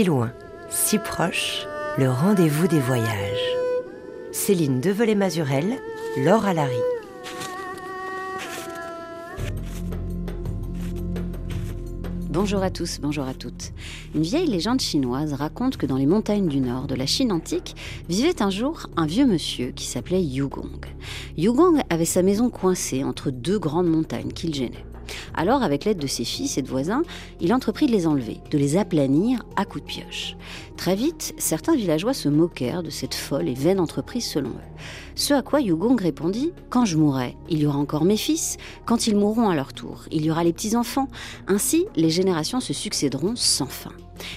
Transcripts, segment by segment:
Si loin, si proche, le rendez-vous des voyages. Céline Develay-Mazurel, Laure Alary. Bonjour à tous, bonjour à toutes. Une vieille légende chinoise raconte que dans les montagnes du nord de la Chine antique vivait un jour un vieux monsieur qui s'appelait Yugong. Yugong avait sa maison coincée entre deux grandes montagnes qu'il gênait. Alors, avec l'aide de ses fils et de voisins, il entreprit de les enlever, de les aplanir à coups de pioche. Très vite, certains villageois se moquèrent de cette folle et vaine entreprise selon eux. Ce à quoi Yugong répondit Quand je mourrai, il y aura encore mes fils. Quand ils mourront à leur tour, il y aura les petits-enfants. Ainsi, les générations se succéderont sans fin.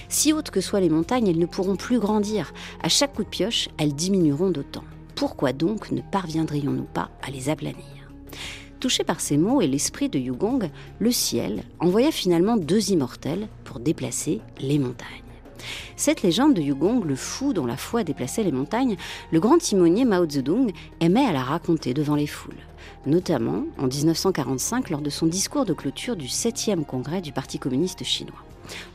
Si hautes que soient les montagnes, elles ne pourront plus grandir. À chaque coup de pioche, elles diminueront d'autant. Pourquoi donc ne parviendrions-nous pas à les aplanir? Touché par ces mots et l'esprit de Yugong, le ciel envoya finalement deux immortels pour déplacer les montagnes. Cette légende de Yugong, le fou dont la foi déplaçait les montagnes, le grand timonier Mao Zedong aimait à la raconter devant les foules, notamment en 1945 lors de son discours de clôture du 7e congrès du Parti communiste chinois.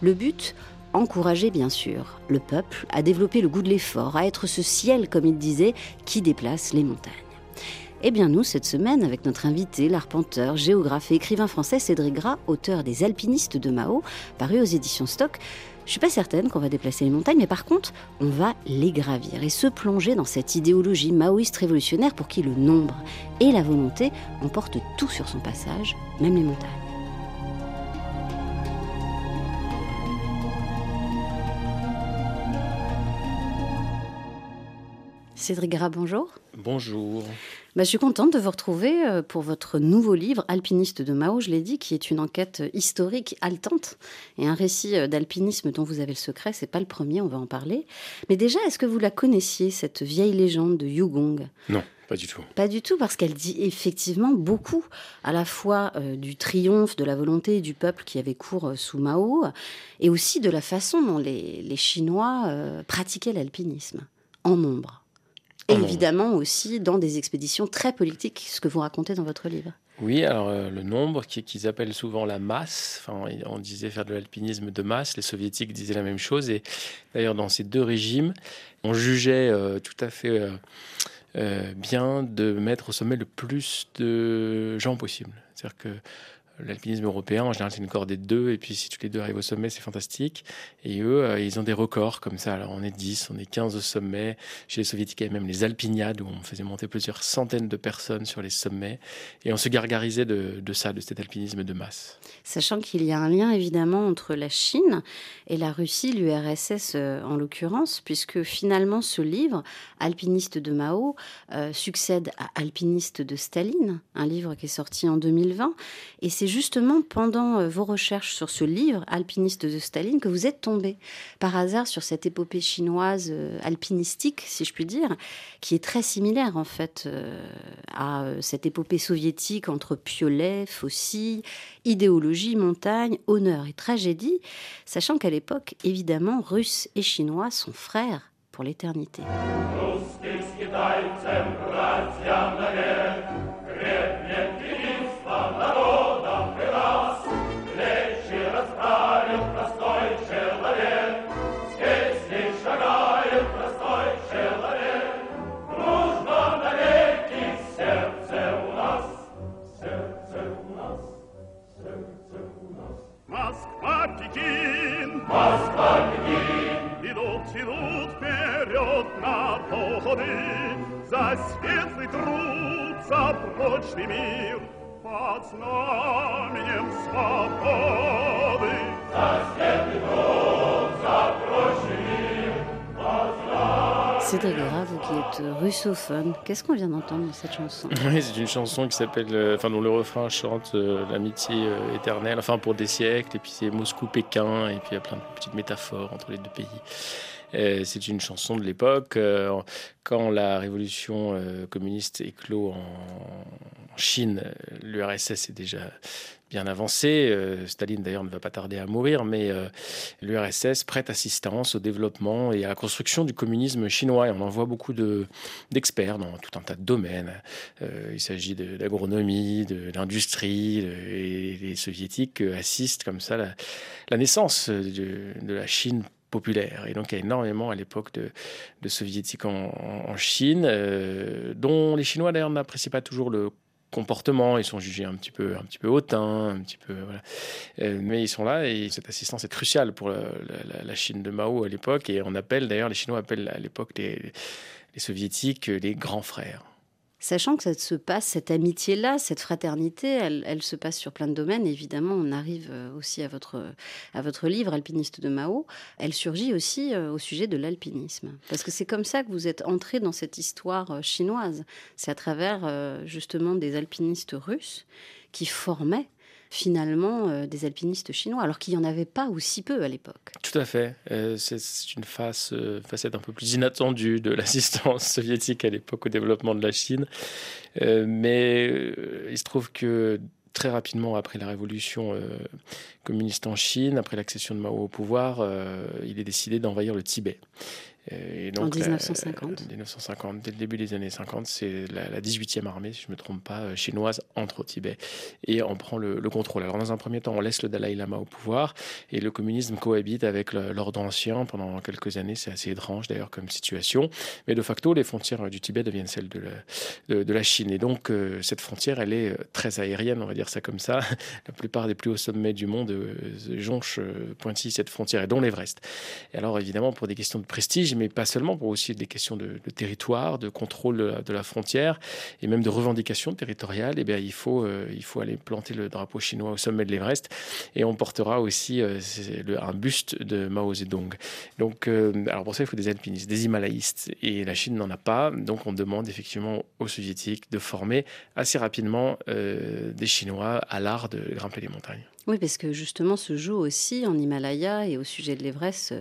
Le but encourager bien sûr le peuple à développer le goût de l'effort, à être ce ciel, comme il disait, qui déplace les montagnes. Eh bien nous, cette semaine, avec notre invité, l'arpenteur, géographe et écrivain français Cédric Gras, auteur des Alpinistes de Mao, paru aux éditions Stock, je suis pas certaine qu'on va déplacer les montagnes, mais par contre, on va les gravir et se plonger dans cette idéologie maoïste révolutionnaire pour qui le nombre et la volonté emportent tout sur son passage, même les montagnes. Cédric Gras, bonjour. Bonjour. Bah, je suis contente de vous retrouver euh, pour votre nouveau livre, Alpiniste de Mao, je l'ai dit, qui est une enquête historique haletante et un récit euh, d'alpinisme dont vous avez le secret. C'est pas le premier, on va en parler. Mais déjà, est-ce que vous la connaissiez, cette vieille légende de Yugong Non. Pas du tout. Pas du tout, parce qu'elle dit effectivement beaucoup, à la fois euh, du triomphe de la volonté du peuple qui avait cours sous Mao, et aussi de la façon dont les, Chinois pratiquaient l'alpinisme, en nombre. Et évidemment aussi dans des expéditions très politiques, ce que vous racontez dans votre livre. Oui, alors euh, le nombre qu'ils appellent souvent la masse, enfin, on disait faire de l'alpinisme de masse, les soviétiques disaient la même chose, et d'ailleurs dans ces deux régimes, on jugeait euh, tout à fait euh, bien de mettre au sommet le plus de gens possible. C'est-à-dire que L'alpinisme européen, en général, c'est une cordée de deux, et puis si tous les deux arrivent au sommet, c'est fantastique. Et eux, euh, ils ont des records comme ça. Alors, on est 10, on est 15 au sommet. Chez les soviétiques, il y même les alpiniades, où on faisait monter plusieurs centaines de personnes sur les sommets. Et on se gargarisait de, de ça, de cet alpinisme de masse. Sachant qu'il y a un lien, évidemment, entre la Chine et la Russie, l'URSS euh, en l'occurrence, puisque finalement, ce livre, Alpiniste de Mao, euh, succède à Alpiniste de Staline, un livre qui est sorti en 2020. Et c'est justement pendant euh, vos recherches sur ce livre, Alpiniste de Staline, que vous êtes tombé par hasard sur cette épopée chinoise euh, alpinistique, si je puis dire, qui est très similaire en fait euh, à cette épopée soviétique entre piolet, faucilles, idéologie, montagne, honneur et tragédie, sachant qu'à l'époque, évidemment, Russes et Chinois sont frères pour l'éternité. Cédric Grave, qui est russophone, qu'est-ce qu'on vient d'entendre dans cette chanson? Oui, c'est une chanson qui s'appelle, euh, enfin dont le refrain chante euh, l'amitié euh, éternelle, enfin pour des siècles, et puis c'est Moscou-Pékin, et puis il y a plein de petites métaphores entre les deux pays. C'est une chanson de l'époque. Quand la révolution communiste éclot en Chine, l'URSS est déjà bien avancé. Euh, Staline, d'ailleurs, ne va pas tarder à mourir, mais euh, l'URSS prête assistance au développement et à la construction du communisme chinois. Et on en voit beaucoup d'experts dans tout un tas de domaines. Euh, il s'agit de, l'agronomie, de, l'industrie, et les soviétiques assistent comme ça la, la naissance de, la Chine populaire. Et donc il y a énormément à l'époque de, soviétiques en, Chine, euh, dont les Chinois d'ailleurs n'apprécient pas toujours le comportement, ils sont jugés un petit peu, un petit peu hautains, un petit peu. Euh, mais ils sont là et cette assistance est cruciale pour la, Chine de Mao à l'époque. Et on appelle d'ailleurs, les Chinois appellent à l'époque les soviétiques les grands frères. Sachant que ça se passe, cette amitié-là, cette fraternité, elle, se passe sur plein de domaines. Évidemment, on arrive euh, aussi à votre, livre, Alpiniste de Mao. Elle surgit aussi euh, au sujet de l'alpinisme. Parce que c'est comme ça que vous êtes entré dans cette histoire euh, chinoise. C'est à travers justement des alpinistes russes qui formaient finalement euh, des alpinistes chinois, alors qu'il n'y en avait pas aussi peu à l'époque. Tout à fait. Euh, c'est une face, euh, facette un peu plus inattendue de l'assistance soviétique à l'époque au développement de la Chine. mais il se trouve que très rapidement après la révolution communiste en Chine, après l'accession de Mao au pouvoir, il est décidé d'envahir le Tibet. Et donc, en 1950 1950, dès le début des années 50, c'est la, 18e armée, si je ne me trompe pas, euh, chinoise, entre au Tibet. Et on prend le, contrôle. Alors, dans un premier temps, on laisse le Dalai Lama au pouvoir et le communisme cohabite avec l'ordre ancien pendant quelques années. C'est assez étrange, d'ailleurs, comme situation. Mais de facto, les frontières du Tibet deviennent celles de la, de, la Chine. Et donc, euh, cette frontière, elle est euh, très aérienne, on va dire ça comme ça. La plupart des plus hauts sommets du monde jonchent, pointillent cette frontière, et dont l'Everest. Et alors, évidemment, pour des questions de prestige, mais pas seulement, pour aussi des questions de, territoire, de contrôle de la, frontière et même de revendication territoriale, et eh bien, il, faut, euh, il faut aller planter le drapeau chinois au sommet de l'Everest et on portera aussi euh, un buste de Mao Zedong. Donc, euh, alors pour ça, il faut des alpinistes, des himalayistes et la Chine n'en a pas, donc on demande effectivement aux soviétiques de former assez rapidement des Chinois à l'art de grimper les montagnes. Oui, parce que justement se joue aussi en Himalaya et au sujet de l'Everest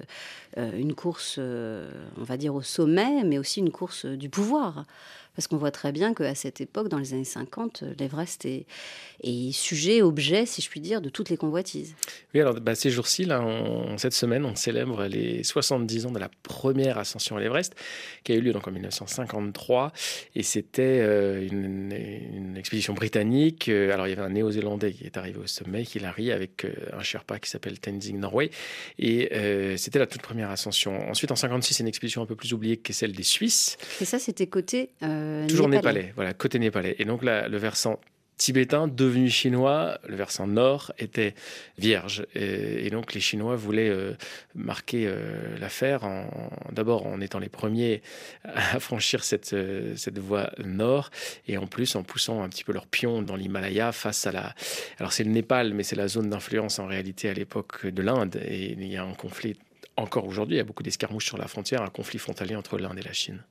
euh, une course, euh, on va dire, au sommet, mais aussi une course du pouvoir. Parce qu'on voit très bien qu'à cette époque, dans les années 50, l'Everest est, est, sujet, objet, si je puis dire, de toutes les convoitises. Oui, alors bah, ces jours-ci, là, cette semaine, on célèbre les 70 ans de la première ascension à l'Everest, qui a eu lieu donc en 1953. Et c'était euh, une, expédition britannique. Euh, alors, il y avait un Néo-Zélandais qui est arrivé au sommet, Hillary, avec euh, un Sherpa qui s'appelle Tenzing Norway. Et c'était la toute première ascension. Ensuite, en 56, c'est une expédition un peu plus oubliée que celle des Suisses. Et ça, c'était côté euh, Toujours népalais. voilà, côté népalais. Et donc là, le versant tibétain devenu chinois, le versant nord était vierge. Et, donc les Chinois voulaient euh, marquer euh, l'affaire d'abord en étant les premiers à franchir cette, cette voie nord et en plus en poussant un petit peu leur pion dans l'Himalaya face à la... Alors c'est le Népal, mais c'est la zone d'influence en réalité à l'époque de l'Inde. Et il y a un conflit encore aujourd'hui, il y a beaucoup d'escarmouches sur la frontière, un conflit frontalier entre l'Inde et la Chine.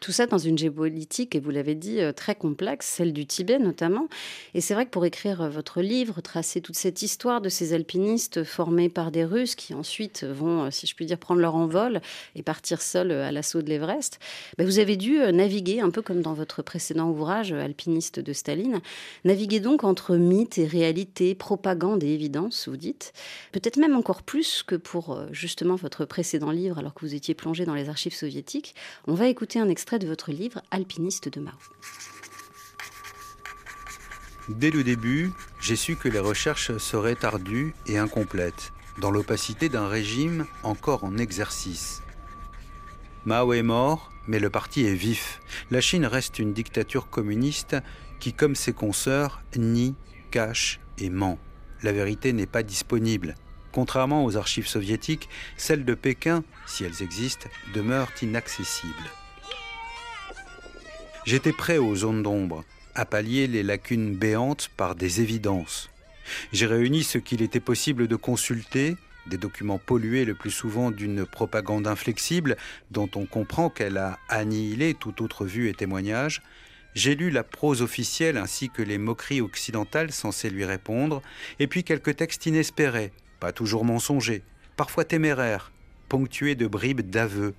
Tout ça dans une géopolitique, et vous l'avez dit, euh, très complexe, celle du Tibet notamment. Et c'est vrai que pour écrire euh, votre livre, tracer toute cette histoire de ces alpinistes formés par des Russes qui ensuite vont, euh, si je puis dire, prendre leur envol et partir seuls à l'assaut de l'Everest, bah, vous avez dû naviguer, un peu comme dans votre précédent ouvrage, Alpiniste de Staline, naviguer donc entre mythe et réalité, propagande et évidence, vous dites. Peut-être même encore plus que pour justement votre précédent livre, alors que vous étiez plongé dans les archives soviétiques. On va écouter un extrait de votre livre Alpiniste de Mao. Dès le début, j'ai su que les recherches seraient ardues et incomplètes, dans l'opacité d'un régime encore en exercice. Mao est mort, mais le parti est vif. La Chine reste une dictature communiste qui, comme ses consoeurs, nie, cache et ment. La vérité n'est pas disponible. Contrairement aux archives soviétiques, celles de Pékin, si elles existent, demeurent inaccessibles. J'étais prêt aux zones d'ombre, à pallier les lacunes béantes par des évidences. J'ai réuni ce qu'il était possible de consulter, des documents pollués le plus souvent d'une propagande inflexible dont on comprend qu'elle a annihilé toute autre vue et témoignage. J'ai lu la prose officielle ainsi que les moqueries occidentales censées lui répondre, et puis quelques textes inespérés, pas toujours mensongers, parfois téméraires, ponctués de bribes d'aveux,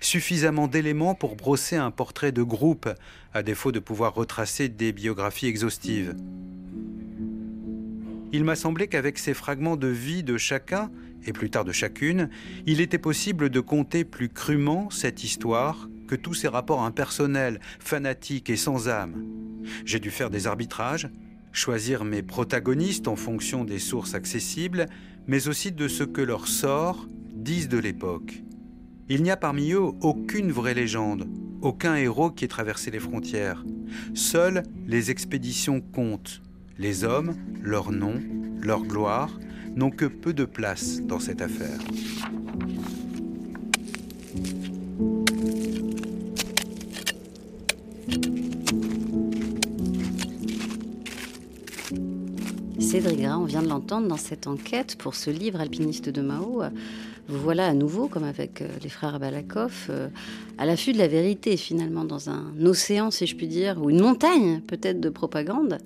suffisamment d'éléments pour brosser un portrait de groupe, à défaut de pouvoir retracer des biographies exhaustives. Il m'a semblé qu'avec ces fragments de vie de chacun, et plus tard de chacune, il était possible de compter plus crûment cette histoire que tous ces rapports impersonnels, fanatiques et sans âme. J'ai dû faire des arbitrages, choisir mes protagonistes en fonction des sources accessibles, mais aussi de ce que leur sort disent de l'époque. Il n'y a parmi eux aucune vraie légende, aucun héros qui ait traversé les frontières. Seules les expéditions comptent. Les hommes, leur nom, leur gloire, n'ont que peu de place dans cette affaire. Cédric Gras, on vient de l'entendre dans cette enquête pour ce livre alpiniste de Mao. Vous voilà à nouveau, comme avec euh, les frères Balakov, euh, à l'affût de la vérité finalement, dans un océan, si je puis dire, ou une montagne peut-être de propagande.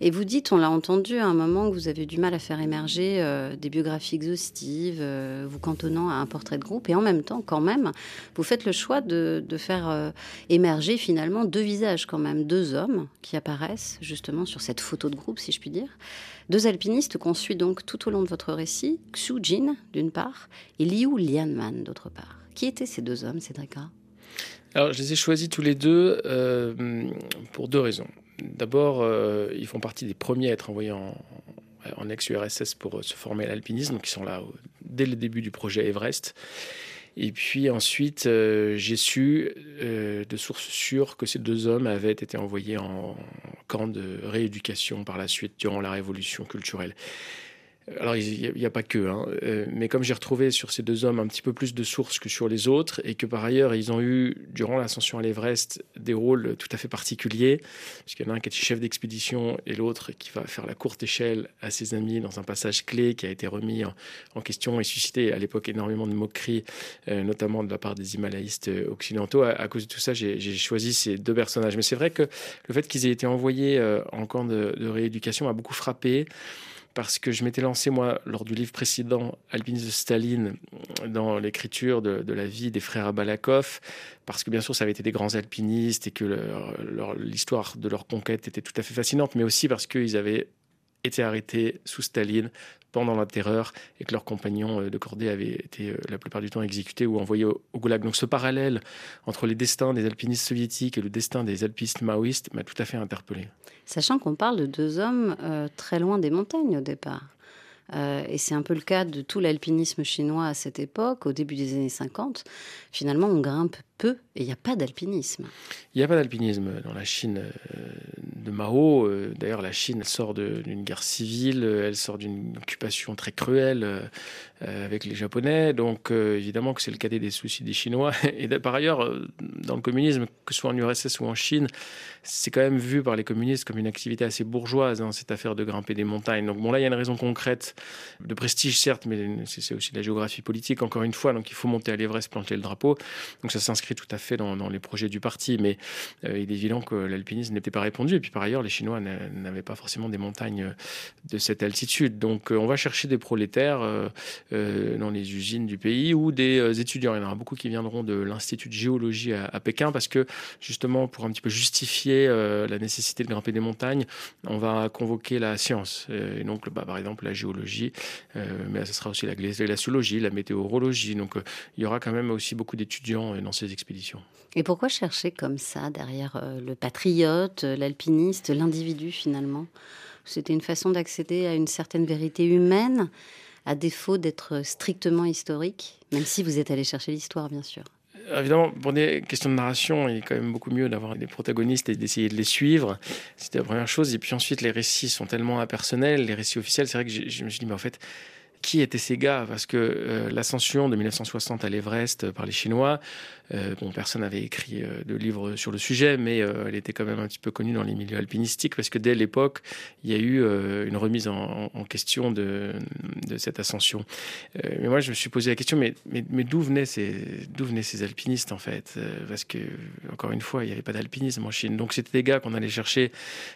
Et vous dites, on l'a entendu à un moment, que vous avez du mal à faire émerger euh, des biographies exhaustives, euh, vous cantonnant à un portrait de groupe, et en même temps, quand même, vous faites le choix de, faire euh, émerger finalement deux visages quand même, deux hommes qui apparaissent justement sur cette photo de groupe, si je puis dire. Deux alpinistes qu'on suit donc tout au long de votre récit, Xu Jin d'une part, et Liu Lianman d'autre part. Qui étaient ces deux hommes, Cédric alors, je les ai choisis tous les deux pour deux raisons. D'abord, euh, ils font partie des premiers à être envoyés en, ex-URSS pour euh, se former à l'alpinisme, donc ils sont là dès le début du projet Everest. Et puis ensuite, euh, j'ai su de sources sûres que ces deux hommes avaient été envoyés en camp de rééducation par la suite durant la révolution culturelle. Alors, il n'y a, pas que, hein. Euh, mais comme j'ai retrouvé sur ces deux hommes un petit peu plus de sources que sur les autres, et que par ailleurs, ils ont eu, durant l'ascension à l'Everest, des rôles tout à fait particuliers, puisqu'il y en a un qui est chef d'expédition et l'autre qui va faire la courte échelle à ses amis dans un passage clé qui a été remis en, question et suscité à l'époque énormément de moqueries, euh, notamment de la part des Himalayistes occidentaux. À, cause de tout ça, j'ai choisi ces deux personnages. Mais c'est vrai que le fait qu'ils aient été envoyés euh, en camp de, de rééducation m'a beaucoup frappé parce que je m'étais lancé, moi, lors du livre précédent, Alpinisme de Staline, dans l'écriture de, la vie des frères Balakov, parce que bien sûr, ça avait été des grands alpinistes et que l'histoire de leur conquête était tout à fait fascinante, mais aussi parce qu'ils avaient été arrêtés sous Staline pendant la terreur et que leurs compagnons euh, de cordée avaient été euh, la plupart du temps exécutés ou envoyés au, goulag. Donc ce parallèle entre les destins des alpinistes soviétiques et le destin des alpinistes maoïstes m'a tout à fait interpellé. Sachant qu'on parle de deux hommes euh, très loin des montagnes au départ. et c'est un peu le cas de tout l'alpinisme chinois à cette époque, au début des années 50. Finalement, on grimpe et il n'y a pas d'alpinisme. Il n'y a pas d'alpinisme dans la Chine euh, de Mao. Euh, d'ailleurs, la Chine sort d'une guerre civile, euh, elle sort d'une occupation très cruelle avec les Japonais. Donc, évidemment que c'est le cadet des soucis des Chinois. Et par ailleurs, dans le communisme, que ce soit en URSS ou en Chine, c'est quand même vu par les communistes comme une activité assez bourgeoise, hein, cette affaire de grimper des montagnes. Donc, bon, là, il y a une raison concrète de prestige, certes, mais c'est aussi de la géographie politique, encore une fois. Donc, il faut monter à l'Everest, planter le drapeau. Donc, ça s'inscrit tout à fait dans, les projets du parti, mais euh, il est évident que l'alpinisme n'était pas répondu. Et puis par ailleurs, les Chinois n'avaient pas forcément des montagnes euh, de cette altitude. Donc euh, on va chercher des prolétaires dans les usines du pays ou des étudiants. Il y en aura beaucoup qui viendront de l'Institut de géologie à, Pékin parce que justement, pour un petit peu justifier la nécessité de grimper des montagnes, on va convoquer la science. et donc, bah, par exemple, la géologie, mais ce sera aussi la glaciologie, la météorologie. Donc il y aura quand même aussi beaucoup d'étudiants dans ces expéditions. Et pourquoi chercher comme ça derrière euh, le patriote, euh, l'alpiniste, l'individu finalement? C'était une façon d'accéder à une certaine vérité humaine, à défaut d'être strictement historique, même si vous êtes allé chercher l'histoire, bien sûr. Évidemment, pour des questions de narration, il est quand même beaucoup mieux d'avoir des protagonistes et d'essayer de les suivre. C'était la première chose. Et puis ensuite, les récits sont tellement impersonnels, les récits officiels. C'est vrai que je me suis dit, mais en fait, qui étaient ces gars? Parce que euh, l'ascension de 1960 à l'Everest euh, par les Chinois, euh, bon, personne n'avait écrit de livre sur le sujet, mais elle était quand même un petit peu connue dans les milieux alpinistiques parce que dès l'époque, il y a eu une remise en, question de, cette ascension. mais moi, je me suis posé la question, mais, d'où venaient, ces, alpinistes en fait? Parce que, encore une fois, il n'y avait pas d'alpinisme en Chine. Donc c'était des gars qu'on allait chercher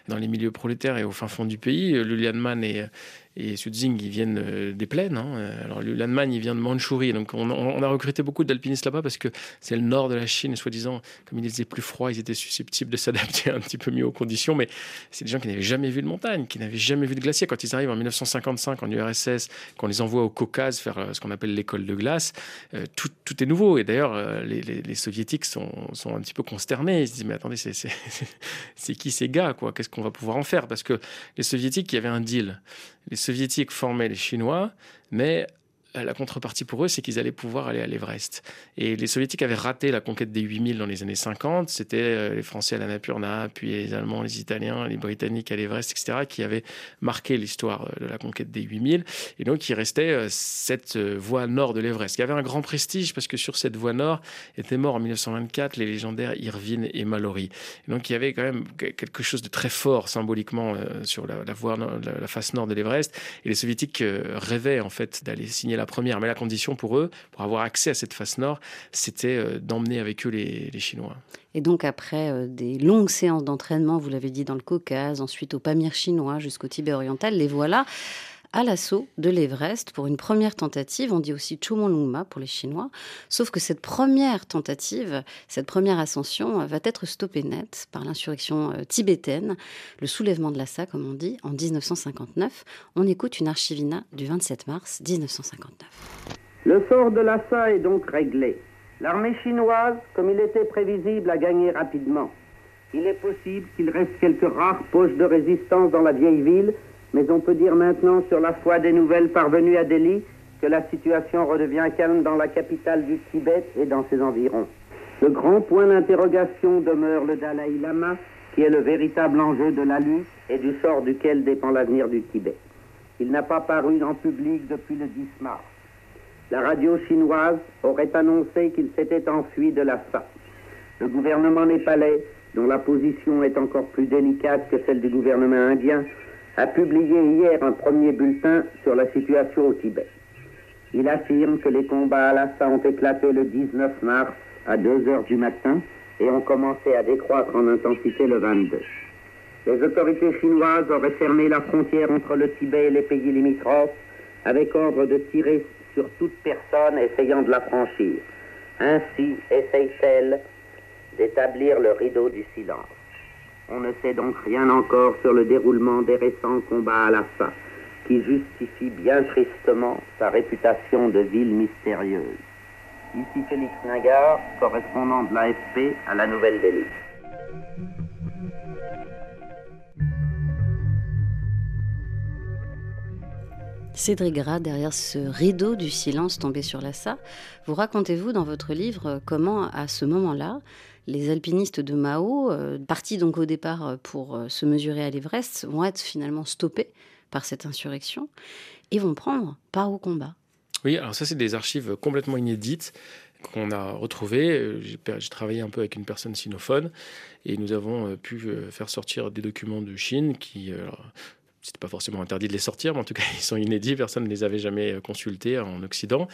dans les milieux prolétaires et au fin fond du pays. Lulianman et et Sudzing, ils viennent euh, des plaines. Hein. Alors, l'Allemagne, il vient de Mandchourie. Donc, on, a recruté beaucoup d'alpinistes là-bas parce que c'est le nord de la Chine. Soi-disant, comme il faisait plus froid, ils étaient susceptibles de s'adapter un petit peu mieux aux conditions. Mais c'est des gens qui n'avaient jamais vu de montagne, qui n'avaient jamais vu de glacier. Quand ils arrivent en 1955 en URSS, qu'on les envoie au Caucase faire euh, ce qu'on appelle l'école de glace, euh, tout, est nouveau. Et d'ailleurs, les, soviétiques sont, un petit peu consternés. Ils se disent, mais attendez, c'est qui ces gars Qu'est-ce qu'on va pouvoir en faire? Parce que les soviétiques, il y avait un deal les soviétiques formaient les Chinois, mais la contrepartie pour eux, c'est qu'ils allaient pouvoir aller à l'Everest. Et les Soviétiques avaient raté la conquête des 8000 dans les années 50. C'était les Français à l'Annapurna, puis les Allemands, les Italiens, les Britanniques à l'Everest, etc., qui avaient marqué l'histoire de la conquête des 8000. Et donc, il restait cette voie nord de l'Everest, qui avait un grand prestige parce que sur cette voie nord étaient morts en 1924 les légendaires Irvine et Mallory. Et donc, il y avait quand même quelque chose de très fort symboliquement sur la, voie, la, face nord de l'Everest. Et les Soviétiques rêvaient en fait d'aller signer la première. Mais la condition pour eux, pour avoir accès à cette face nord, c'était euh, d'emmener avec eux les, Chinois. Et donc après euh, des longues séances d'entraînement, vous l'avez dit, dans le Caucase, ensuite au Pamir chinois jusqu'au Tibet oriental, les voilà à l'assaut de l'Everest pour une première tentative. On dit aussi Chomolungma pour les Chinois. Sauf que cette première tentative, cette première ascension va être stoppée net par l'insurrection euh, tibétaine, le soulèvement de Lhasa, comme on dit, en 1959. On écoute une archivina du 27 mars 1959. Le sort de Lhasa est donc réglé. L'armée chinoise, comme il était prévisible, a gagné rapidement. Il est possible qu'il reste quelques rares poches de résistance dans la vieille ville mais on peut dire maintenant, sur la foi des nouvelles parvenues à Delhi, que la situation redevient calme dans la capitale du Tibet et dans ses environs. Le grand point d'interrogation demeure le Dalai Lama, qui est le véritable enjeu de la lutte et du sort duquel dépend l'avenir du Tibet. Il n'a pas paru en public depuis le 10 mars. La radio chinoise aurait annoncé qu'il s'était enfui de Lhasa. Le gouvernement népalais, dont la position est encore plus délicate que celle du gouvernement indien, a publié hier un premier bulletin sur la situation au Tibet. Il affirme que les combats à Lhasa ont éclaté le 19 mars à 2 heures du matin et ont commencé à décroître en intensité le 22. Les autorités chinoises auraient fermé la frontière entre le Tibet et les pays limitrophes avec ordre de tirer sur toute personne essayant de la franchir. Ainsi essaye-t-elle d'établir le rideau du silence. On ne sait donc rien encore sur le déroulement des récents combats à Lhasa, qui justifie bien tristement sa réputation de ville mystérieuse. Ici Félix Ningard, correspondant de l'AFP à la Nouvelle-Delhi. Cédric Gras, derrière ce rideau du silence tombé sur Lhasa, vous racontez-vous dans votre livre comment, à ce moment-là, les alpinistes de Mao, euh, partis donc au départ euh, pour euh, se mesurer à l'Everest, vont être finalement stoppés par cette insurrection et vont prendre part au combat. Oui, alors ça c'est des archives complètement inédites qu'on a retrouvées. J'ai travaillé un peu avec une personne sinophone et nous avons pu faire sortir des documents de Chine qui c'était pas forcément interdit de les sortir, mais en tout cas, ils sont inédits. Personne ne les avait jamais euh, consultés en Occident.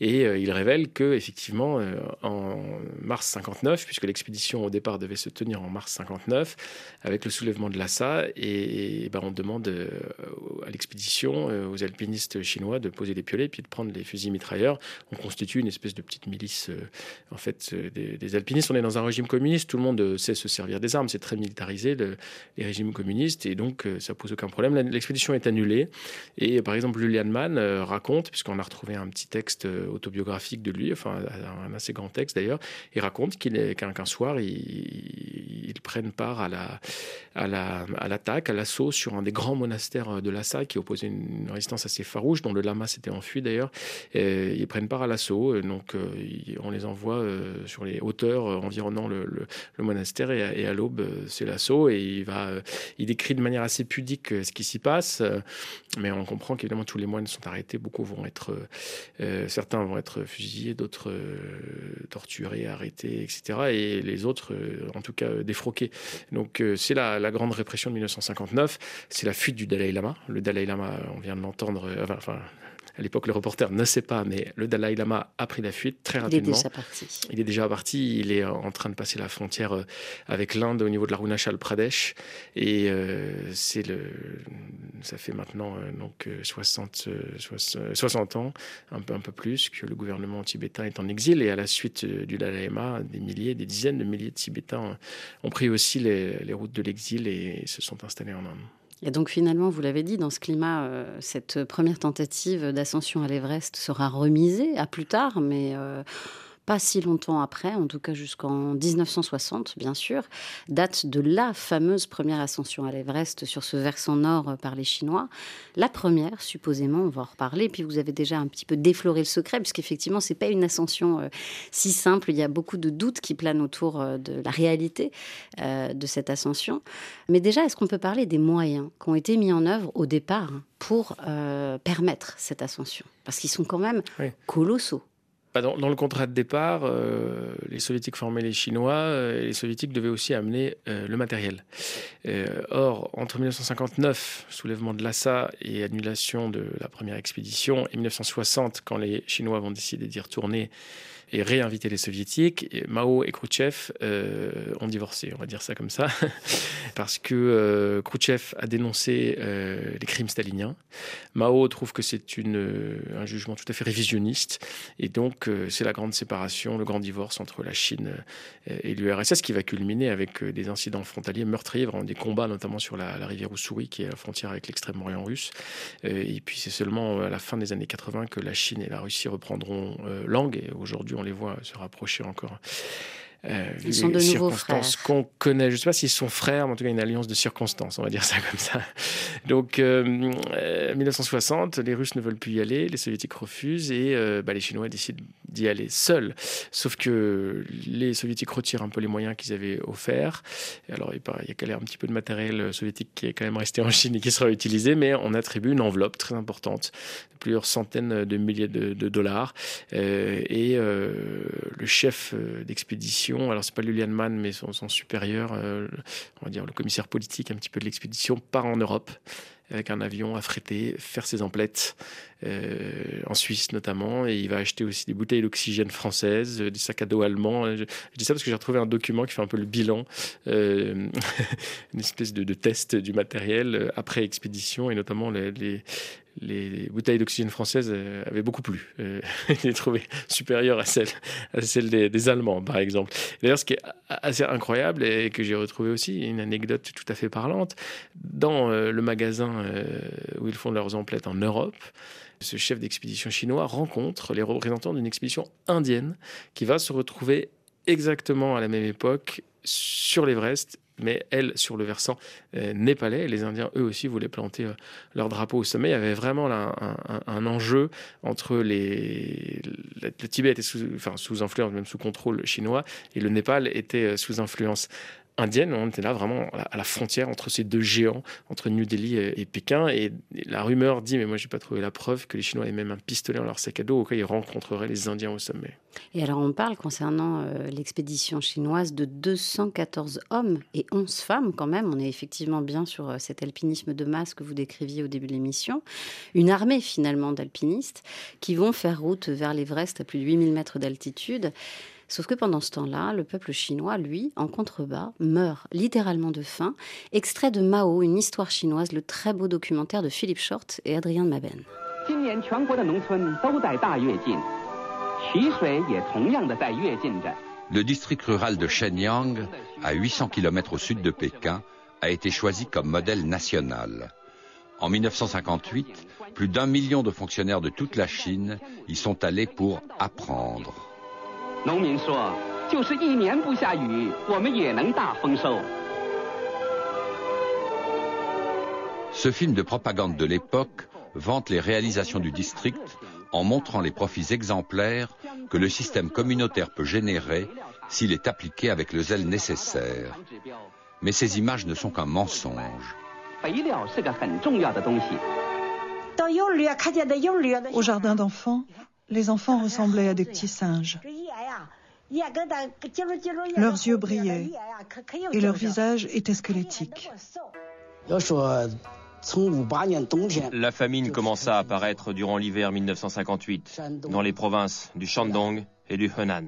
Et euh, ils révèlent que, effectivement, euh, en mars 59, puisque l'expédition au départ devait se tenir en mars 59, avec le soulèvement de Lhasa, et, ben, on demande à l'expédition, aux alpinistes chinois, de poser des piolets puis de prendre les fusils mitrailleurs. On constitue une espèce de petite milice, en fait, des, alpinistes. On est dans un régime communiste. Tout le monde sait se servir des armes. C'est très militarisé, les régimes communistes, et donc ça pose aucun problème l'expédition est annulée. Et par exemple, Julian Mann euh, raconte, puisqu'on a retrouvé un petit texte euh, autobiographique de lui, enfin un assez grand texte d'ailleurs, il raconte qu'il qu'un soir, ils, prennent part à la à la à l'attaque, à l'assaut sur un des grands monastères de Lhasa qui opposait une résistance assez farouche, dont le lama s'était enfui d'ailleurs. Ils prennent part à l'assaut, donc euh, on les envoie sur les hauteurs environnant le, monastère et à, et à l'aube, c'est l'assaut et il va, il décrit de manière assez pudique ce qui s'y passe. Euh, mais on comprend qu'évidemment tous les moines sont arrêtés, beaucoup vont être, euh, euh, certains vont être fusillés, d'autres torturés, arrêtés, etc. Et les autres, en tout cas, défroqués. Donc c'est la, grande répression de 1959, c'est la fuite du Dalai Lama. Le Dalai Lama, on vient de l'entendre, enfin à l'époque, le reporter ne sait pas, mais le Dalai Lama a pris la fuite très rapidement. Il est déjà parti. Il est déjà parti. Il est en train de passer la frontière euh, avec l'Inde au niveau de la Runachal Pradesh. Et euh, c'est le, ça fait maintenant euh, donc 60, 60, ans, un peu, un peu plus, que le gouvernement tibétain est en exil. Et à la suite du Dalai Lama, des milliers, des dizaines de milliers de Tibétains ont pris aussi les, les routes de l'exil et se sont installés en Inde. Et donc finalement, vous l'avez dit, dans ce climat, euh, cette première tentative d'ascension à l'Everest sera remisée à plus tard, mais euh, pas si longtemps après, en tout cas jusqu'en 1960, bien sûr, date de la fameuse première ascension à l'Everest sur ce versant nord par les Chinois. La première, supposément, on va en reparler. Puis vous avez déjà un petit peu défloré le secret, puisqu'effectivement, c'est pas une ascension euh, si simple. Il y a beaucoup de doutes qui planent autour euh, de la réalité euh, de cette ascension. Mais déjà, est-ce qu'on peut parler des moyens qui ont été mis en œuvre au départ pour permettre cette ascension? Parce qu'ils sont quand même colossaux. Dans, le contrat de départ, euh, les soviétiques formaient les Chinois euh, et les soviétiques devaient aussi amener euh, le matériel. or, entre 1959, soulèvement de Lhasa et annulation de la première expédition, et 1960, quand les Chinois vont décider d'y retourner, et réinviter les soviétiques. Mao et Khrouchtchev euh, ont divorcé, on va dire ça comme ça, parce que euh, Khrouchtchev a dénoncé euh, les crimes staliniens. Mao trouve que c'est un jugement tout à fait révisionniste, et donc c'est la grande séparation, le grand divorce entre la Chine et l'URSS qui va culminer avec des incidents frontaliers meurtriers, des combats notamment sur la, rivière Ussuri, qui est la frontière avec l'extrême-orient russe. et puis c'est seulement à la fin des années 80 que la Chine et la Russie reprendront langue, et aujourd'hui on les voit se rapprocher encore. Euh, ils sont de frères. qu'on connaît. Je ne sais pas s'ils sont frères, mais en tout cas une alliance de circonstances, on va dire ça comme ça. Donc, euh, 1960, euh, les Russes ne veulent plus y aller, les Soviétiques refusent et euh, bah, les Chinois décident d'y aller seuls. Sauf que les Soviétiques retirent un peu les moyens qu'ils avaient offerts. Et alors, il y a quand même un petit peu de matériel soviétique qui est quand même resté en Chine et qui sera utilisé, mais on attribue une enveloppe très importante, plusieurs centaines de milliers de, de dollars. et le chef d'expédition alors c'est pas Lulian Mann, mais son, supérieur, euh, on va dire le commissaire politique un petit peu de l'expédition, part en Europe avec un avion affrété, faire ses emplettes, euh, en Suisse notamment, et il va acheter aussi des bouteilles d'oxygène françaises, des sacs à dos allemands. Je, dis ça parce que j'ai retrouvé un document qui fait un peu le bilan, euh, une espèce de, test du matériel après expédition, et notamment les, les bouteilles d'oxygène françaises euh, avaient beaucoup plu. Euh, je les trouvées supérieures à celles, des, Allemands, par exemple. D'ailleurs, ce qui est assez incroyable et que j'ai retrouvé aussi, une anecdote tout à fait parlante, dans euh, le magasin où ils font leurs emplettes en Europe, ce chef d'expédition chinois rencontre les représentants d'une expédition indienne qui va se retrouver exactement à la même époque sur l'Everest mais elle sur le versant euh, népalais. Les Indiens, eux aussi, voulaient planter euh, leur drapeau au sommet. Il y avait vraiment un, enjeu entre les. Le, Tibet était sous, enfin, sous influence, même sous contrôle chinois, et le Népal était euh, sous influence indienne. On était là vraiment à la frontière entre ces deux géants, entre New Delhi et, Pékin. Et la rumeur dit, mais moi j'ai pas trouvé la preuve, que les Chinois avaient même un pistolet dans leur sac à dos au cas où ils rencontreraient les Indiens au sommet. Et alors on parle concernant euh, l'expédition chinoise de 214 hommes et 11 femmes quand même. On est effectivement bien sur euh, cet alpinisme de masse que vous décriviez au début de l'émission. Une armée finalement d'alpinistes qui vont faire route vers l'Everest à plus de 8000 mètres d'altitude. Sauf que pendant ce temps-là, le peuple chinois, lui, en contrebas, meurt littéralement de faim. Extrait de Mao, une histoire chinoise, le très beau documentaire de Philippe Short et Adrien Maben. Le district rural de Shenyang, à 800 km au sud de Pékin, a été choisi comme modèle national. En 1958, plus d'un million de fonctionnaires de toute la Chine y sont allés pour apprendre. Ce film de propagande de l'époque vante les réalisations du district en montrant les profits exemplaires que le système communautaire peut générer s'il est appliqué avec le zèle nécessaire. Mais ces images ne sont qu'un mensonge. Au jardin d'enfants, les enfants ressemblaient à des petits singes. Leurs yeux brillaient et leurs visages étaient squelettiques. La famine commença à apparaître durant l'hiver 1958 dans les provinces du Shandong et du Henan.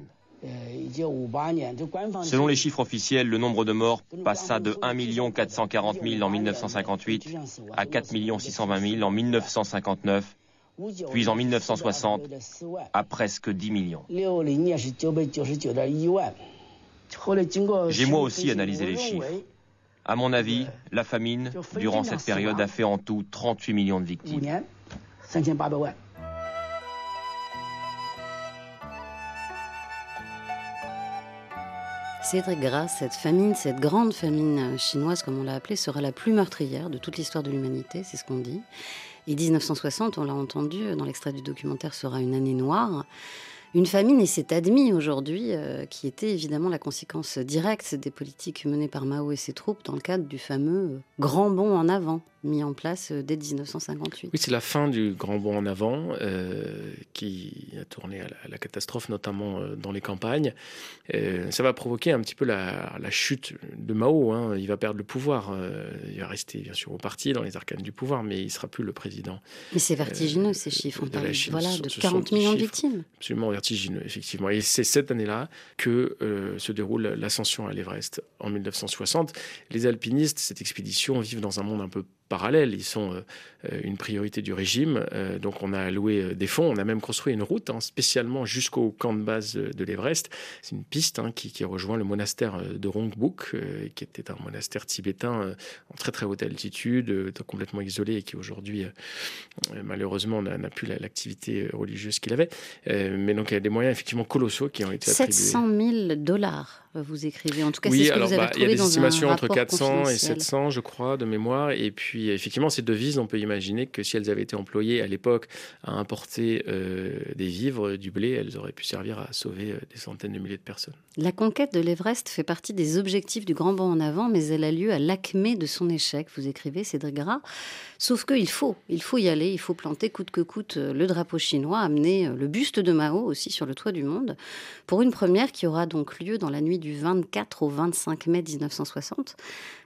Selon les chiffres officiels, le nombre de morts passa de 1 440 000 en 1958 à 4 620 000 en 1959 puis en 1960 à presque 10 millions. J'ai moi aussi analysé les chiffres. À mon avis, la famine, durant cette période, a fait en tout 38 millions de victimes. Cédric Grasse, cette famine, cette grande famine chinoise, comme on l'a appelée, sera la plus meurtrière de toute l'histoire de l'humanité, c'est ce qu'on dit. Et 1960, on l'a entendu dans l'extrait du documentaire, sera une année noire. Une famine, et c'est admis aujourd'hui, euh, qui était évidemment la conséquence directe des politiques menées par Mao et ses troupes dans le cadre du fameux grand bond en avant mis en place euh, dès 1958. Oui, c'est la fin du grand bond en avant euh, qui a tourné à la, catastrophe, notamment euh, dans les campagnes. ça va provoquer un petit peu la, chute de Mao. Hein. Il va perdre le pouvoir. il va rester bien sûr au parti, dans les arcanes du pouvoir, mais il ne sera plus le président. Mais c'est vertigineux ces chiffres. On parle voilà, de 40 millions de victimes. Absolument vertigineux, effectivement. Et c'est cette année-là que se déroule l'ascension à l'Everest en 1960. Les alpinistes, cette expédition, vivent dans un monde un peu parallèles. Ils sont euh, euh, une priorité du régime. Euh, donc on a alloué des fonds. On a même construit une route hein, spécialement jusqu'au camp de base de l'Everest. C'est une piste hein, qui, rejoint le monastère de Rongbuk, qui était un monastère tibétain en très très haute altitude, complètement isolé et qui aujourd'hui malheureusement n'a plus l'activité religieuse qu'il avait. mais donc il y a des moyens effectivement colossaux qui ont été attribués. 700 000 dollars vous écrivez. En tout cas, oui, c'est ce que alors, vous avez bah, il y a des estimations entre 400 et 700, je crois, de mémoire. Et puis, effectivement, ces devises, on peut imaginer que si elles avaient été employées à l'époque à importer euh, des vivres, du blé, elles auraient pu servir à sauver euh, des centaines de milliers de personnes. La conquête de l'Everest fait partie des objectifs du Grand Bond en avant, mais elle a lieu à l'acmé de son échec. Vous écrivez, Cédric Gras. Sauf qu'il faut, il faut y aller, il faut planter coûte que coûte euh, le drapeau chinois, amener le buste de Mao aussi sur le toit du monde, pour une première qui aura donc lieu dans la nuit du 24 au 25 mai 1960.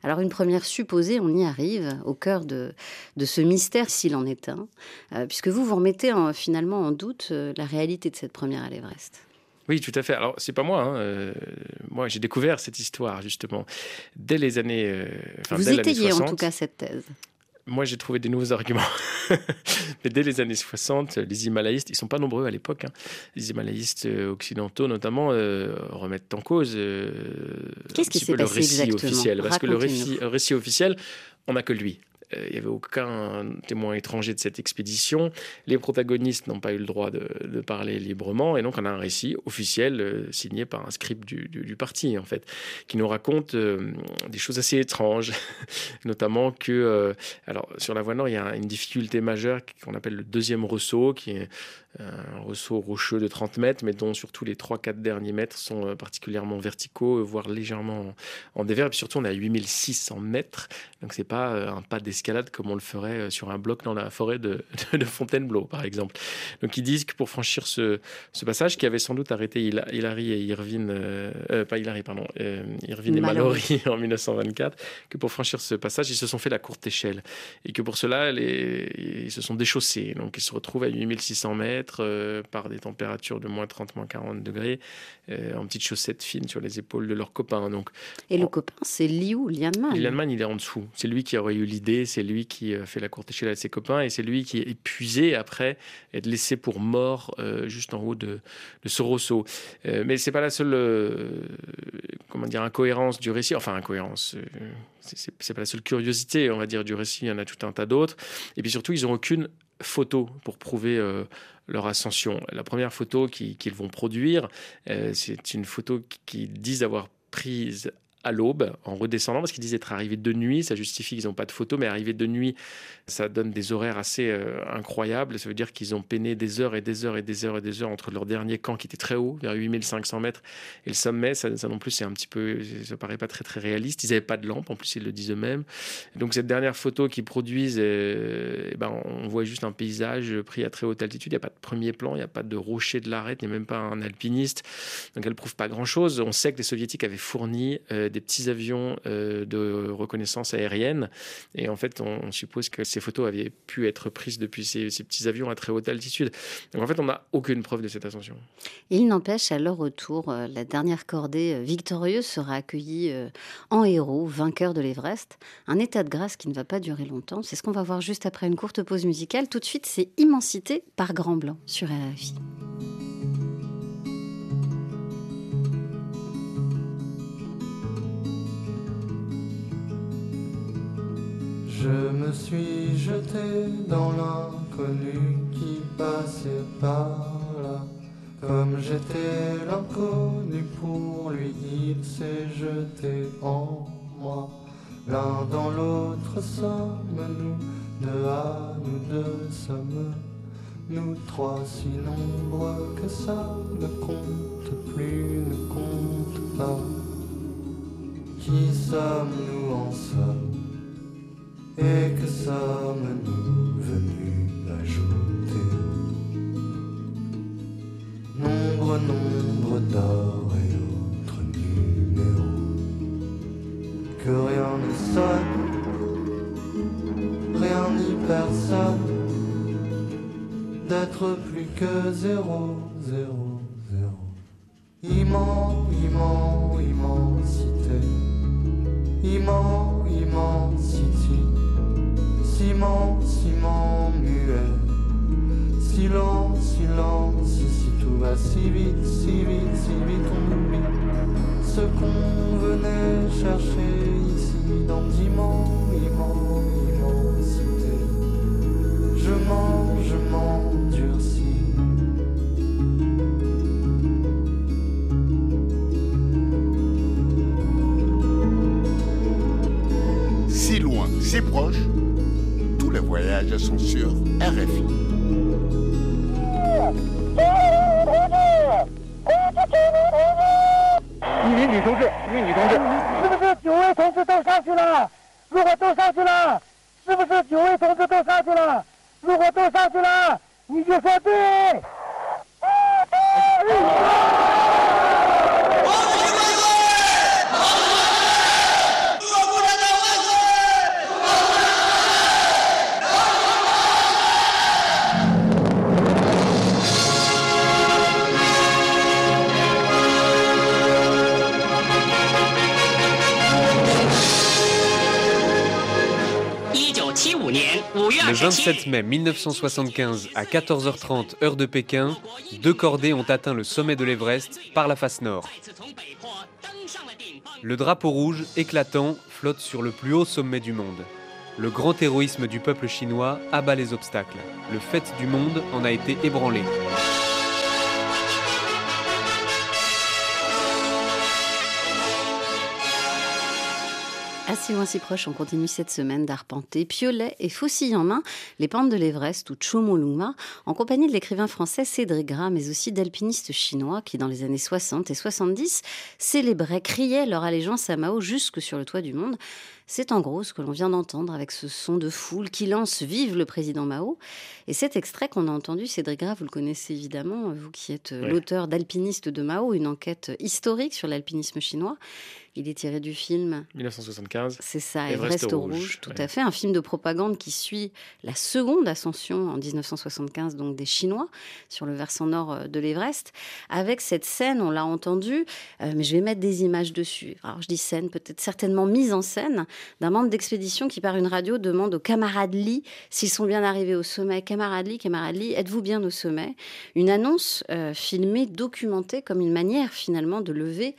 Alors une première supposée, on y arrive, au cœur de, ce mystère, s'il en est un, euh, puisque vous vous remettez finalement en doute euh, la réalité de cette première à l'Everest. Oui, tout à fait. Alors, c'est pas moi. Hein, euh, moi, j'ai découvert cette histoire, justement, dès les années. Vous étayez en tout cas cette thèse moi, j'ai trouvé des nouveaux arguments. Mais dès les années 60, les Himalayistes, ils sont pas nombreux à l'époque, hein. les Himalayistes euh, occidentaux notamment, euh, remettent en cause euh, Qu'est-ce qui s'est passé le récit officiel. Parce que le récit, récit officiel, on n'a que lui. Euh, il n'y avait aucun témoin étranger de cette expédition. Les protagonistes n'ont pas eu le droit de, parler librement. Et donc, on a un récit officiel euh, signé par un script du, parti, en fait, qui nous raconte euh, des choses assez étranges. Notamment que, alors, sur la voie nord, il y a une difficulté majeure qu'on appelle le deuxième ressaut, qui est un ressaut rocheux de 30 mètres, mais dont surtout les 3-4 derniers mètres sont particulièrement verticaux, voire légèrement en dévers. Et puis surtout, on a 8600 mètres, donc c'est pas un pas d'escalier escalade comme on le ferait euh, sur un bloc dans la forêt de, de Fontainebleau, par exemple. Donc ils disent que pour franchir ce, ce passage, qui avait sans doute arrêté Hilary et Irvine, euh, euh, pas Hilary, pardon, Irvine et Mallory en 1924, que pour franchir ce passage, ils se sont fait la courte échelle. Et que pour cela, les, ils se sont déchaussés. Donc ils se retrouvent à 8600 mètres par des températures de moins 30, moins 40 degrés, en petites chaussettes fines sur les épaules de leurs copains. Donc, et le copain, c'est Liu Lianman. Lianman, il est en dessous. C'est lui qui aurait eu l'idée, c'est lui qui euh, fait la courte échelle à ses copains et c'est lui qui est épuisé après être laissé pour mort euh, juste en haut de, de ce. Euh, mais c'est pas la seule comment dire incohérence du récit. Enfin incohérence. c'est pas la seule curiosité, on va dire, du récit. Il y en a tout un tas d'autres. Et puis surtout, ils n'ont aucune photo pour prouver leur ascension. La première photo qu'ils vont produire, c'est une photo qu'ils disent avoir prise à l'aube en redescendant parce qu'ils disent être arrivés de nuit. Ça justifie qu'ils n'ont pas de photos, mais arriver de nuit, ça donne des horaires assez euh, incroyables. Ça veut dire qu'ils ont peiné des heures et des heures et des heures et des heures entre leur dernier camp qui était très haut, vers 8500 mètres, et le sommet. Ça, non plus, c'est un petit peu, ça paraît pas très très réaliste. Ils n'avaient pas de lampe, en plus ils le disent eux-mêmes. Donc cette dernière photo qu'ils produisent, euh, eh ben, on voit juste un paysage pris à très haute altitude. Il n'y a pas de premier plan, il n'y a pas de rocher de l'arête, il n'y a même pas un alpiniste. Donc elle prouve pas grand-chose. On sait que les soviétiques avaient fourni euh, des petits avions euh, de reconnaissance aérienne. Et en fait, on, suppose que ces photos avaient pu être prises depuis ces, petits avions à très haute altitude. Donc en fait, on n'a aucune preuve de cette ascension. Il n'empêche, à leur retour, euh, la dernière cordée euh, victorieuse sera accueillie en héros, vainqueur de l'Everest. Un état de grâce qui ne va pas durer longtemps. C'est ce qu'on va voir juste après une courte pause musicale. Tout de suite, c'est Immensité par Grand Blanc sur RFI. Je me suis jeté dans l'inconnu qui passait par là, Comme j'étais l'inconnu pour lui, il s'est jeté en moi. L'un dans l'autre sommes nous, deux à nous deux sommes nous trois si nombreux que ça ne compte plus, ne compte pas. Qui sommes-nous en somme? Et que sommes-nous venus ajouter Nombre, nombre d'or et autres numéros que rien ne sonne, rien ni personne d'être plus que zéro, zéro, zéro. 27 mai 1975, à 14h30 heure de Pékin, deux cordées ont atteint le sommet de l'Everest par la face nord. Le drapeau rouge, éclatant, flotte sur le plus haut sommet du monde. Le grand héroïsme du peuple chinois abat les obstacles. Le fait du monde en a été ébranlé. Assez loin, si proche, on continue cette semaine d'arpenter, piolet et faucille en main, les pentes de l'Everest ou Chomolungma, en compagnie de l'écrivain français Cédric Gras, mais aussi d'alpinistes chinois qui, dans les années 60 et 70, célébraient, criaient leur allégeance à Mao jusque sur le toit du monde. C'est en gros ce que l'on vient d'entendre avec ce son de foule qui lance Vive le président Mao. Et cet extrait qu'on a entendu, Cédric Gras, vous le connaissez évidemment, vous qui êtes Ouais. l'auteur d'Alpiniste de Mao, une enquête historique sur l'alpinisme chinois. Il est tiré du film 1975. c'est ça, Everest Everest, au rouge, rouge, tout ouais. à fait. Un film de propagande qui suit la seconde ascension en 1975, donc des Chinois, sur le versant nord euh, de l'Everest. Avec cette scène, on l'a entendu, euh, mais je vais mettre des images dessus. Alors je dis scène, peut-être certainement mise en scène, d'un membre d'expédition qui, par une radio, demande aux camarades Lee s'ils sont bien arrivés au sommet. Camarades Lee, camarades Lee, êtes-vous bien au sommet? Une annonce euh, filmée, documentée comme une manière finalement de lever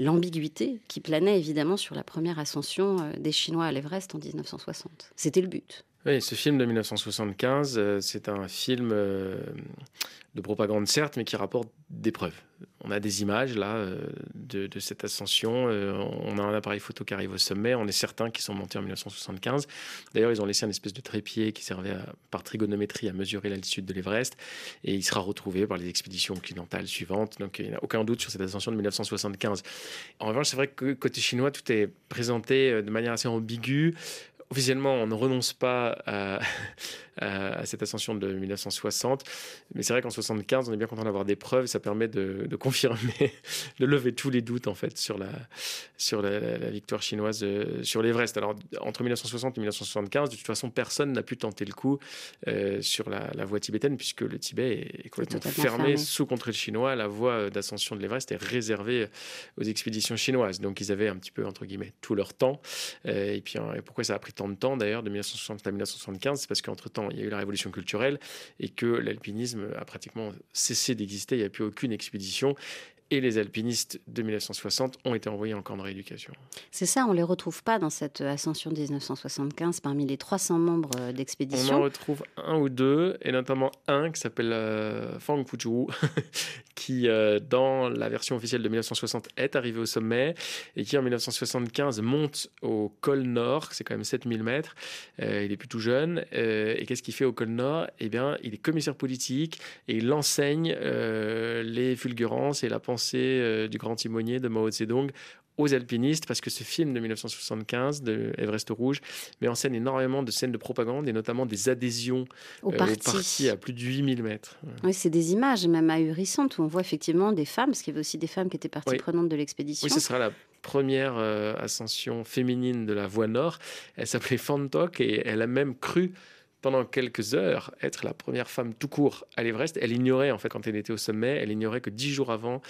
l'ambiguïté qui planait évidemment sur la première ascension euh, des Chinois à l'Everest en 1960. C'était le but. Oui, ce film de 1975, euh, c'est un film euh, de propagande, certes, mais qui rapporte des preuves. On a des images, là, euh, de, cette ascension. On a un appareil photo qui arrive au sommet. On est certains qu'ils sont montés en 1975. D'ailleurs, ils ont laissé un espèce de trépied qui servait par trigonométrie à mesurer l'altitude de l'Everest. Et il sera retrouvé par les expéditions occidentales suivantes. Donc, il n'y a aucun doute sur cette ascension de 1975. En revanche, c'est vrai que côté chinois, tout est présenté de manière assez ambiguë. Officiellement, on ne renonce pas à, à- à cette ascension de 1960, mais c'est vrai qu'en 75, on est bien content d'avoir des preuves. Ça permet de, de confirmer, de lever tous les doutes en fait sur la sur la, la- la victoire chinoise euh, sur l'Everest. Alors entre 1960 et 1975, de toute façon, personne n'a pu tenter le coup euh, sur la, la voie tibétaine puisque le Tibet est, est complètement fermé, fermé. sous contrôle chinois. La voie d'ascension de l'Everest est réservée aux expéditions chinoises. Donc ils avaient un petit peu entre guillemets tout leur temps. Euh, et puis euh, et pourquoi ça a pris tant de temps d'ailleurs de 1960 à 1975 C'est parce qu'entre temps il y a eu la révolution culturelle et que l'alpinisme a pratiquement cessé d'exister. Il n'y a plus aucune expédition. Et les alpinistes de 1960 ont été envoyés en camp de rééducation. C'est ça, on ne les retrouve pas dans cette ascension de 1975 parmi les 300 membres euh, d'expédition. On en retrouve un ou deux, et notamment un qui s'appelle euh, Fang Fujiu, qui euh, dans la version officielle de 1960 est arrivé au sommet et qui en 1975 monte au col nord, c'est quand même 7000 mètres, il est plutôt jeune, et qu'est-ce qu'il fait au col nord? Eh bien, il est commissaire politique et il enseigne les fulgurances et la pensée euh, du grand timonier de Mao Zedong aux alpinistes parce que ce film de 1975 de Everest Rouge met en scène énormément de scènes de propagande et notamment des adhésions au, euh, parti. à plus de 8000 mètres. Oui, c'est des images même ahurissantes où on voit effectivement des femmes, parce qu'il y avait aussi des femmes qui étaient partie prenantes de l'expédition. Oui, ce sera la première euh, ascension féminine de la voie nord. Elle s'appelait Fantok et elle a même cru pendant quelques heures être la première femme tout court à l'Everest. Elle ignorait, en fait, quand elle était au sommet, elle ignorait que dix jours avant,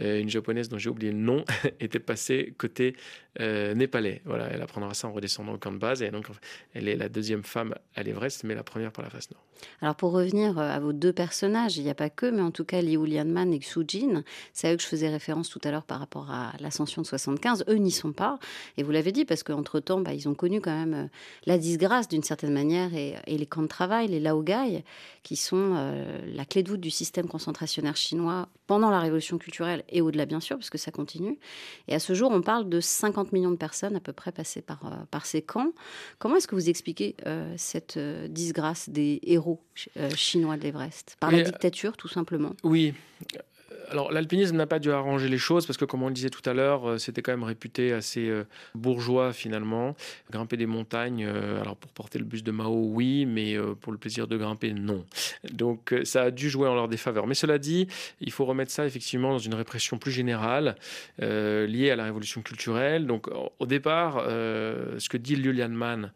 euh, une japonaise dont j'ai oublié le nom était passée côté euh, népalais. Voilà, elle apprendra ça en redescendant au camp de base. Et donc, elle est la deuxième femme à l'Everest, mais la première par la face nord. Alors, pour revenir euh, à vos deux personnages, il n'y a pas que, mais en tout cas, Liu Lianman et Xu Jin, c'est à eux que je faisais référence tout à l'heure par rapport à l'ascension de 75. Eux n'y sont pas. Et vous l'avez dit, parce qu'entre-temps, bah, ils ont connu quand même euh, la disgrâce d'une certaine manière et, les camps de travail, les laogai, qui sont la clé de voûte du système concentrationnaire chinois pendant la révolution culturelle et au-delà, bien sûr, parce que ça continue. Et à ce jour, on parle de 50 millions de personnes à peu près passées par, euh, par ces camps. Comment est-ce que vous expliquez euh, cette euh, disgrâce des héros chinois de l'Everest? Par la dictature, tout simplement Oui alors l'alpinisme n'a pas dû arranger les choses parce que comme on le disait tout à l'heure, euh, c'était quand même réputé assez euh, bourgeois finalement. Grimper des montagnes, euh, alors pour porter le bus de Mao, oui, mais pour le plaisir de grimper, non. Donc ça a dû jouer en leur défaveur. Mais cela dit, il faut remettre ça effectivement dans une répression plus générale liée à la révolution culturelle. Donc au départ, ce que dit Liu Lianman,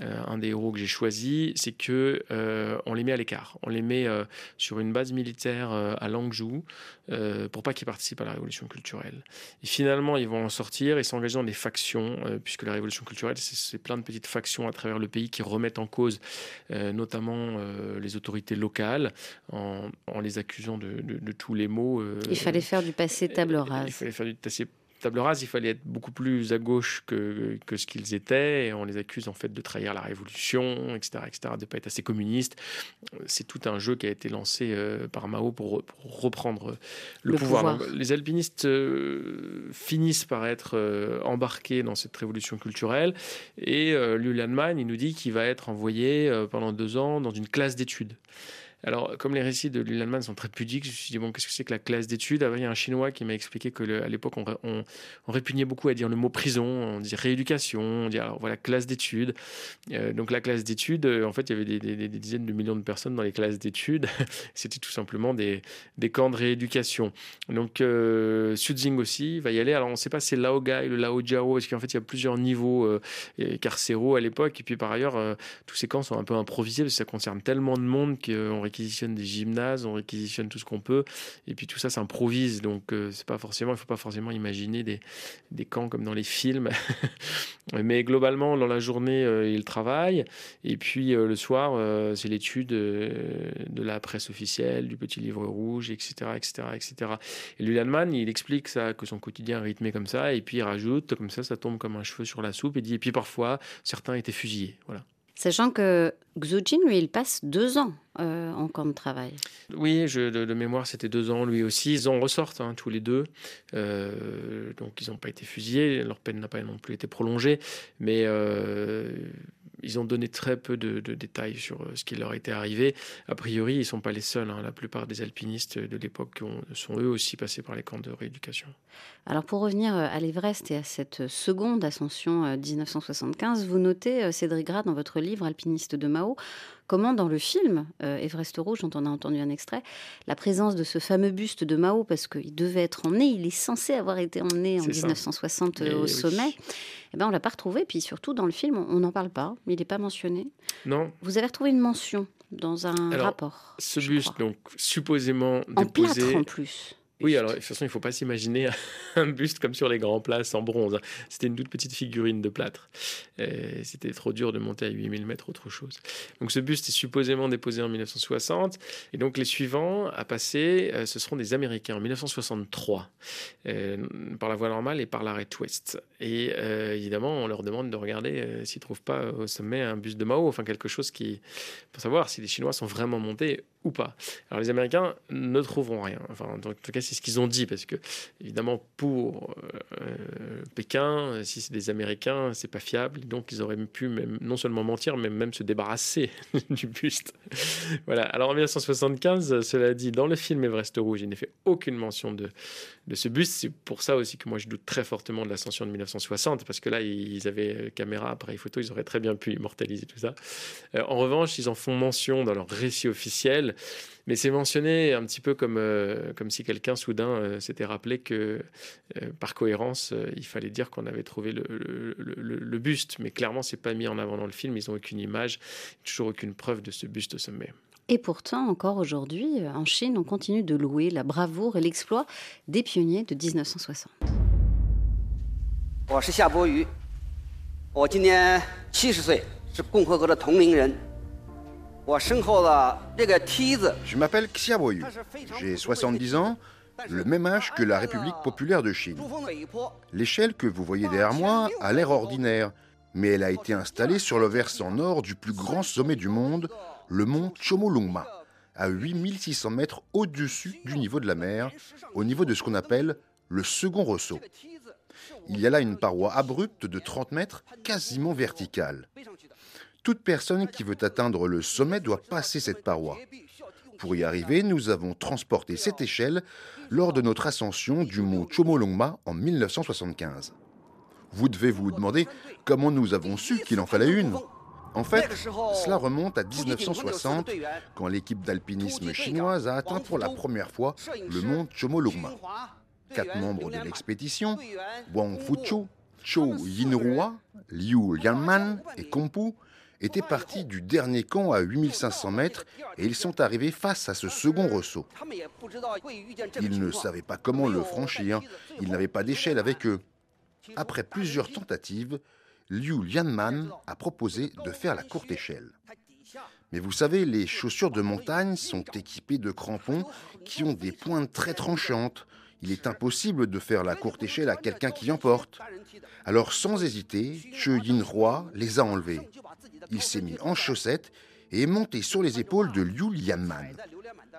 un des héros que j'ai choisi, c'est que on les met à l'écart. On les met sur une base militaire à Langzhou. Euh, pour pas qu'ils participent à la révolution culturelle. Et finalement, ils vont en sortir et s'engager dans des factions, euh, puisque la révolution culturelle, c'est plein de petites factions à travers le pays qui remettent en cause euh, notamment les autorités locales en, les accusant de, de tous les maux. il fallait faire du passé table rase. Il fallait faire du passé table rase, il fallait être beaucoup plus à gauche que, que ce qu'ils étaient. Et on les accuse en fait de trahir la révolution, etc., etc., de ne pas être assez communistes. C'est tout un jeu qui a été lancé euh, par Mao pour, reprendre le, pouvoir. les alpinistes euh, finissent par être euh, embarqués dans cette révolution culturelle. Et Liu Lianman, il nous dit qu'il va être envoyé pendant deux ans dans une classe d'études. Alors, comme les récits de Lillanman sont très pudiques, je me suis dit, bon, qu'est-ce que c'est que la classe d'études? Il y a un Chinois qui m'a expliqué que à l'époque, on, répugnait beaucoup à dire le mot prison, on dit rééducation, on dit, alors voilà, classe d'études. Euh, donc, la classe d'études, euh, en fait, il y avait des, dizaines de millions de personnes dans les classes d'études. C'était tout simplement des, camps de rééducation. Donc, euh, Xuzing aussi va y aller. Alors, on ne sait pas si c'est Laogai, le Lao Jiao, parce qu'en fait, il y a plusieurs niveaux euh, carcéraux à l'époque? Et puis, par ailleurs, tous ces camps sont un peu improvisés parce que ça concerne tellement de monde qu'on réquisitionne des gymnases, on réquisitionne tout ce qu'on peut, et puis tout ça s'improvise. Donc euh, c'est pas forcément, il faut pas forcément imaginer des, des camps comme dans les films. Mais globalement, dans la journée, euh, il travaille, et puis euh, le soir, c'est l'étude de la presse officielle, du petit livre rouge, etc., etc., etc. Et Lulanman, il explique ça, que son quotidien est rythmé comme ça, et puis il rajoute comme ça, ça tombe comme un cheveu sur la soupe, et dit, et puis parfois, certains étaient fusillés. Voilà. Sachant que Xujin, lui, il passe deux ans euh, en camp de travail. Oui, je, de, mémoire, c'était deux ans lui aussi. Ils en ressortent hein, tous les deux. Euh, donc, ils n'ont pas été fusillés. Leur peine n'a pas non plus été prolongée. Mais euh, ils ont donné très peu de, détails sur ce qui leur était arrivé. A priori, ils ne sont pas les seuls. Hein. La plupart des alpinistes de l'époque sont eux aussi passés par les camps de rééducation. Alors, pour revenir à l'Everest et à cette seconde ascension 1975, vous notez, Cédric Gras, dans votre livre Alpiniste de Mao, comment dans le film euh, Everest Rouge, dont on a entendu un extrait, la présence de ce fameux buste de Mao, parce qu'il devait être emmené, il est censé avoir été emmené en 1960 euh, au sommet, eh ben, on l'a pas retrouvé. Puis surtout, dans le film, on n'en parle pas, il n'est pas mentionné. Non. Vous avez retrouvé une mention dans un rapport. Ce buste, donc supposément en déposé. en plus. Oui, alors de toute façon, il ne faut pas s'imaginer un buste comme sur les grands places en bronze. C'était une toute petite figurine de plâtre. C'était trop dur de monter à 8000 mètres, autre chose. Donc ce buste est supposément déposé en 1960. Et donc les suivants à passer, euh, ce seront des Américains en 1963, euh, par la voie normale et par l'arrêt Twist. Et euh, évidemment, on leur demande de regarder s'ils ne trouvent pas au sommet un buste de Mao, enfin quelque chose qui, pour savoir si les Chinois sont vraiment montés ou pas. Alors les Américains ne trouveront rien. Enfin, en tout cas, c'est ce qu'ils ont dit, parce que évidemment pour euh, Pékin, si c'est des Américains, c'est pas fiable. Donc ils auraient pu même non seulement mentir, mais même se débarrasser du buste. voilà. Alors en 1975, cela dit, dans le film Everest Rouge, il n'est fait aucune mention de, ce buste. C'est pour ça aussi que moi je doute très fortement de l'ascension de 1960, parce que là ils avaient caméra, appareil photo, ils auraient très bien pu immortaliser tout ça. Euh, en revanche, ils en font mention dans leur récit officiel mais c'est mentionné un petit peu comme, euh, comme si quelqu'un soudain euh, s'était rappelé que, euh, par cohérence, il fallait dire qu'on avait trouvé le, le, buste. Mais clairement, c'est pas mis en avant dans le film. Ils n'ont aucune image, toujours aucune preuve de ce buste au sommet. Et pourtant, encore aujourd'hui, en Chine, on continue de louer la bravoure et l'exploit des pionniers de 1960. Je m'appelle Xiaoyu. J'ai 70 ans, le même âge que la République populaire de Chine. L'échelle que vous voyez derrière moi a l'air ordinaire, mais elle a été installée sur le versant nord du plus grand sommet du monde, le mont Chomolungma, à 8600 mètres au-dessus du niveau de la mer, au niveau de ce qu'on appelle le second ressaut. Il y a là une paroi abrupte de 30 mètres, quasiment verticale. Toute personne qui veut atteindre le sommet doit passer cette paroi. Pour y arriver, nous avons transporté cette échelle lors de notre ascension du mont Chomolungma en 1975. Vous devez vous demander comment nous avons su qu'il en fallait une. En fait, cela remonte à 1960, quand l'équipe d'alpinisme chinoise a atteint pour la première fois le mont Chomolungma. Quatre membres de l'expédition, Wang Fuchu, Chou Yinrua, Liu Lianman et Kompu, étaient partis du dernier camp à 8500 mètres et ils sont arrivés face à ce second ressaut. Ils ne savaient pas comment le franchir, ils n'avaient pas d'échelle avec eux. Après plusieurs tentatives, Liu Lianman a proposé de faire la courte échelle. Mais vous savez, les chaussures de montagne sont équipées de crampons qui ont des pointes très tranchantes. Il est impossible de faire la courte échelle à quelqu'un qui en porte. Alors, sans hésiter, Che Yin-Roi les a enlevés il s'est mis en chaussettes et est monté sur les épaules de Liu Lianman.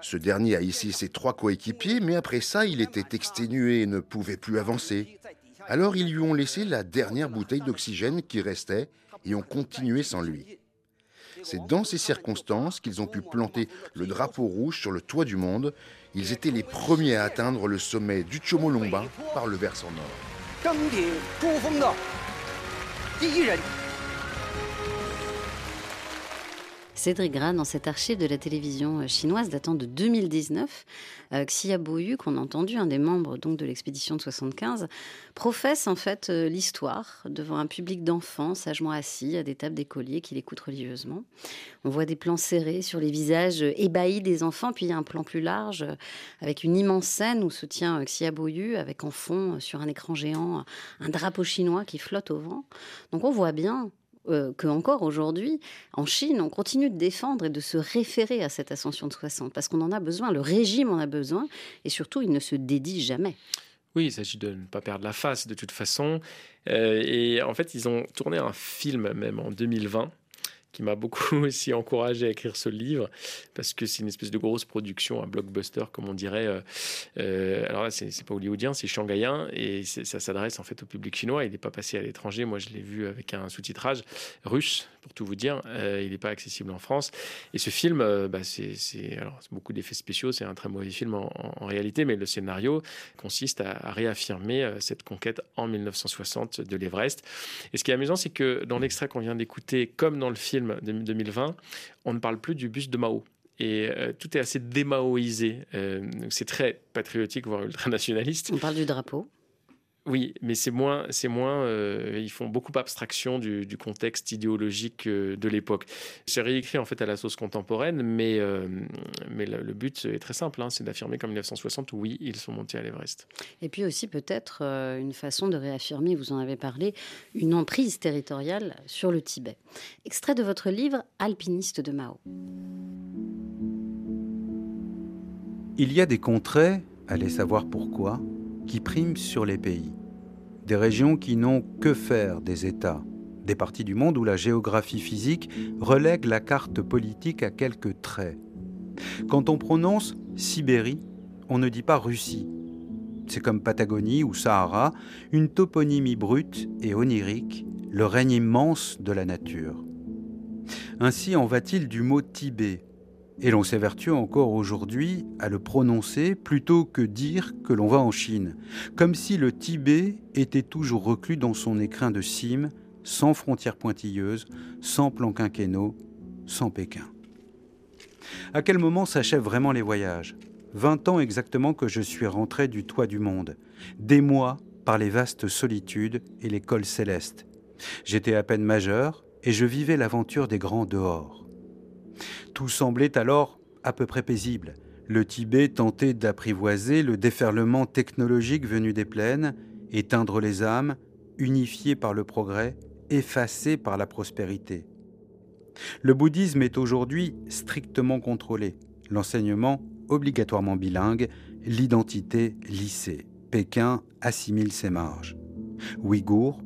Ce dernier a hissé ses trois coéquipiers, mais après ça, il était exténué et ne pouvait plus avancer. Alors ils lui ont laissé la dernière bouteille d'oxygène qui restait et ont continué sans lui. C'est dans ces circonstances qu'ils ont pu planter le drapeau rouge sur le toit du monde. Ils étaient les premiers à atteindre le sommet du Chomolungma par le versant nord. Cédric Gras, dans cette archive de la télévision euh, chinoise datant de 2019, euh, Xia Boyu, qu'on a entendu, un des membres donc de l'expédition de 75, professe en fait euh, l'histoire devant un public d'enfants sagement assis à des tables d'écoliers qui l'écoutent religieusement. On voit des plans serrés sur les visages ébahis des enfants, puis il y a un plan plus large avec une immense scène où se tient Xia Boyu avec en fond sur un écran géant un drapeau chinois qui flotte au vent. Donc on voit bien euh, qu'encore aujourd'hui, en Chine, on continue de défendre et de se référer à cette ascension de 60, parce qu'on en a besoin, le régime en a besoin, et surtout, il ne se dédie jamais. Oui, il s'agit de ne pas perdre la face de toute façon. Euh, et en fait, ils ont tourné un film même en 2020 qui m'a beaucoup aussi encouragé à écrire ce livre, parce que c'est une espèce de grosse production, un blockbuster, comme on dirait. Euh, euh, alors là, c'est pas hollywoodien, c'est shanghaïen, et ça s'adresse en fait au public chinois. Il n'est pas passé à l'étranger. Moi, je l'ai vu avec un sous-titrage russe, pour tout vous dire. Euh, il n'est pas accessible en France. Et ce film, bah, c'est beaucoup d'effets spéciaux. C'est un très mauvais film en, réalité, mais le scénario consiste à, à réaffirmer cette conquête en 1960 de l'Everest. Et ce qui est amusant, c'est que dans l'extrait qu'on vient d'écouter, comme dans le film, 2020, on ne parle plus du bus de Mao. Et euh, tout est assez démaoïsé. Euh, c'est très patriotique, voire ultranationaliste. On parle du drapeau Oui, mais c'est moins, c'est moins. Euh, ils font beaucoup abstraction du, contexte idéologique euh, de l'époque. C'est réécrit en fait à la sauce contemporaine, mais euh, mais le, but est très simple, hein, c'est d'affirmer qu'en 1960, oui, ils sont montés à l'Everest. Et puis aussi peut-être une façon de réaffirmer, vous en avez parlé, une emprise territoriale sur le Tibet. Extrait de votre livre Alpiniste de Mao. Il y a des contrées, allez savoir pourquoi qui priment sur les pays. Des régions qui n'ont que faire des États. Des parties du monde où la géographie physique relègue la carte politique à quelques traits. Quand on prononce Sibérie, on ne dit pas Russie. C'est comme Patagonie ou Sahara, une toponymie brute et onirique, le règne immense de la nature. Ainsi en va-t-il du mot Tibet, et l'on s'évertue encore aujourd'hui à le prononcer plutôt que dire que l'on va en Chine, comme si le Tibet était toujours reclus dans son écrin de cime, sans frontières pointilleuses, sans plans quinquennaux, sans Pékin. À quel moment s'achèvent vraiment les voyages? Vingt ans exactement que je suis rentré du toit du monde, des mois par les vastes solitudes et les cols célestes. J'étais à peine majeur et je vivais l'aventure des grands dehors. Tout semblait alors à peu près paisible. Le Tibet tentait d'apprivoiser le déferlement technologique venu des plaines, éteindre les âmes, unifiées par le progrès, effacées par la prospérité. Le bouddhisme est aujourd'hui strictement contrôlé, l'enseignement obligatoirement bilingue, l'identité lissée. Pékin assimile ses marges. Ouïghours,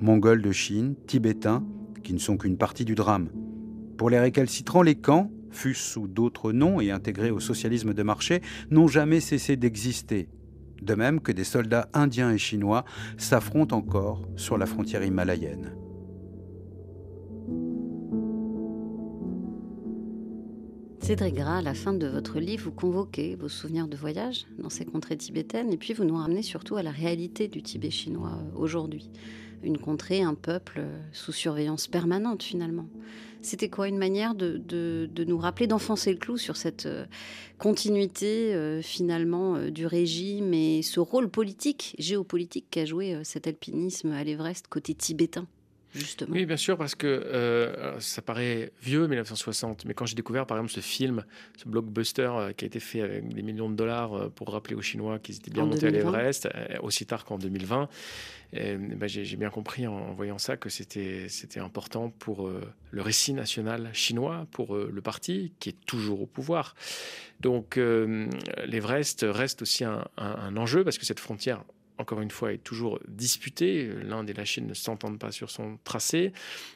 Mongols de Chine, Tibétains, qui ne sont qu'une partie du drame, pour les récalcitrants, les camps, fût sous d'autres noms et intégrés au socialisme de marché, n'ont jamais cessé d'exister. De même que des soldats indiens et chinois s'affrontent encore sur la frontière himalayenne. Cédric Gras, à la fin de votre livre, vous convoquez vos souvenirs de voyage dans ces contrées tibétaines et puis vous nous ramenez surtout à la réalité du Tibet chinois euh, aujourd'hui. Une contrée, un peuple euh, sous surveillance permanente finalement. C'était quoi Une manière de, nous rappeler, d'enfoncer le clou sur cette euh, continuité euh, finalement euh, du régime et ce rôle politique, géopolitique qu'a joué cet alpinisme à l'Everest côté tibétain? Justement. Oui, bien sûr, parce que ça paraît vieux, 1960, mais quand j'ai découvert, par exemple, ce film, ce blockbuster qui a été fait avec des millions de dollars pour rappeler aux Chinois qu'ils étaient bien montés à l'Everest, aussi tard qu'en 2020, ben, j'ai bien compris en, voyant ça que c'était important pour euh, le récit national chinois, pour euh, le parti qui est toujours au pouvoir. Donc euh, l'Everest reste aussi un, enjeu parce que cette frontière encore une fois, est toujours disputée. L'Inde et la Chine ne s'entendent pas sur son tracé.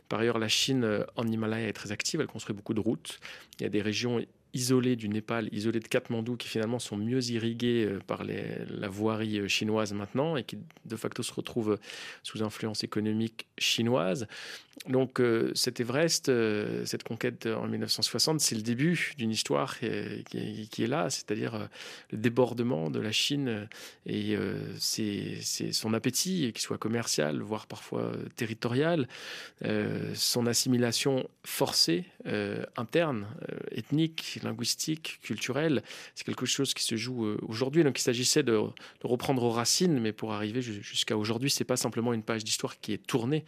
Par ailleurs, la Chine en Himalaya est très active. Elle construit beaucoup de routes. Il y a des régions isolés du Népal, isolés de Katmandou, qui finalement sont mieux irrigués euh, par la voirie euh, chinoise maintenant et qui de facto se retrouvent sous influence économique chinoise. Donc euh, cet Everest, cette conquête en 1960, c'est le début d'une histoire qui, est là, c'est-à-dire le débordement de la Chine et c'est son appétit, qu'il soit commercial, voire parfois territorial, son assimilation forcée, interne, ethnique, linguistique, culturelle. C'est quelque chose qui se joue euh, aujourd'hui. Donc il s'agissait de, reprendre aux racines, mais pour arriver jusqu'à aujourd'hui, c'est pas simplement une page d'histoire qui est tournée.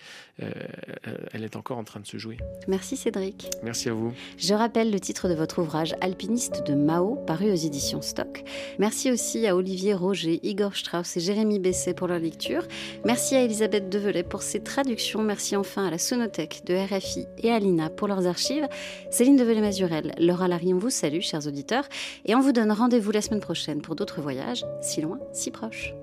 Euh, elle est encore en train de se jouer. Merci Cédric. Merci à vous. Je rappelle le titre de votre ouvrage Alpiniste de Mao, paru aux éditions Stock. Merci aussi à Olivier Roger, Igor Strauss et Jérémy Besset pour leur lecture. Merci à Elisabeth Develay pour ses traductions. Merci enfin à la Sonothèque de RFI et à l'INA pour leurs archives. Céline Develay-Mazurel, Laura Larion vous salue, chers auditeurs, et on vous donne rendez-vous la semaine prochaine pour d'autres voyages, si loin, si proches.